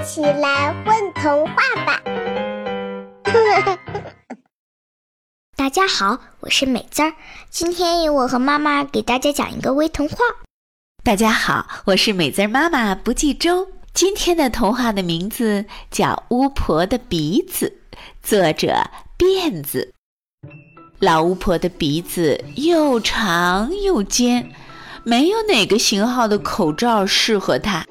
一起来混童话吧！大家好，我是美滋儿，今天由我和妈妈给大家讲一个微童话。大家好，我是美滋儿妈妈不记周。今天的童话的名字叫《巫婆的鼻子》，作者辫子。老巫婆的鼻子又长又尖，没有哪个型号的口罩适合她。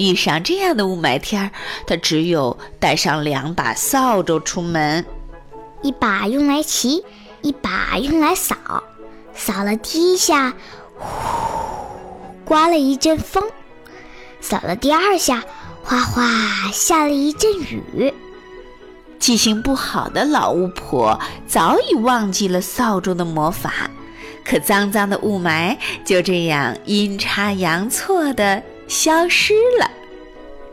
遇上这样的雾霾天儿，他只有带上两把扫帚出门，一把用来骑，一把用来扫。扫了第一下，呼，刮了一阵风；扫了第二下，哗哗下了一阵雨。记性不好的老巫婆早已忘记了扫帚的魔法，可脏脏的雾霾就这样阴差阳错的消失了。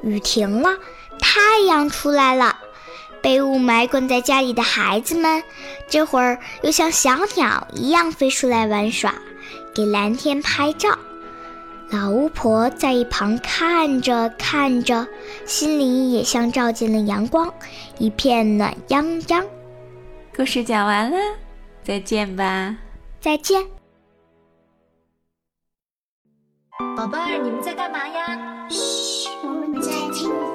雨停了，太阳出来了。被雾霾困在家里的孩子们，这会儿又像小鸟一样飞出来玩耍，给蓝天拍照。老巫婆在一旁看着看着，心里也像照进了阳光，一片暖洋洋。故事讲完了，再见吧！再见，宝贝儿，你们在干嘛呀？嘘，我们在听。